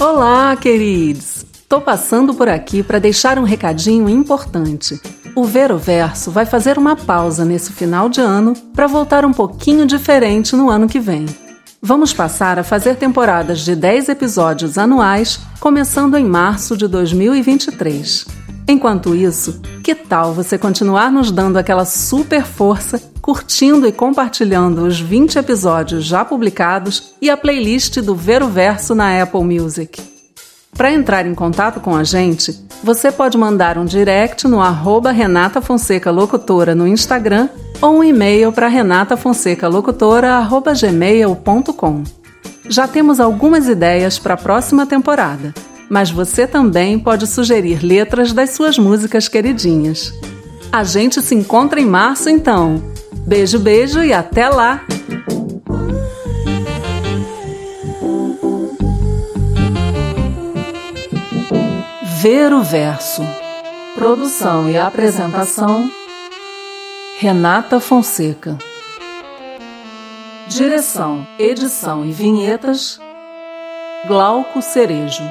Olá, queridos! Tô passando por aqui para deixar um recadinho importante. O Ver o Verso vai fazer uma pausa nesse final de ano para voltar um pouquinho diferente no ano que vem. Vamos passar a fazer temporadas de 10 episódios anuais, começando em março de 2023. Enquanto isso, que tal você continuar nos dando aquela super força, curtindo e compartilhando os 20 episódios já publicados e a playlist do Ver o Verso na Apple Music? Para entrar em contato com a gente, você pode mandar um direct no arroba Renata Fonseca Locutora no Instagram ou um e-mail para renatafonsecalocutora.gmail.com. Já temos algumas ideias para a próxima temporada mas você também pode sugerir letras das suas músicas queridinhas. A gente se encontra em março então. Beijo, beijo e até lá! Ver o Verso. Produção e apresentação: Renata Fonseca. Direção, edição e vinhetas: Glauco Cerejo.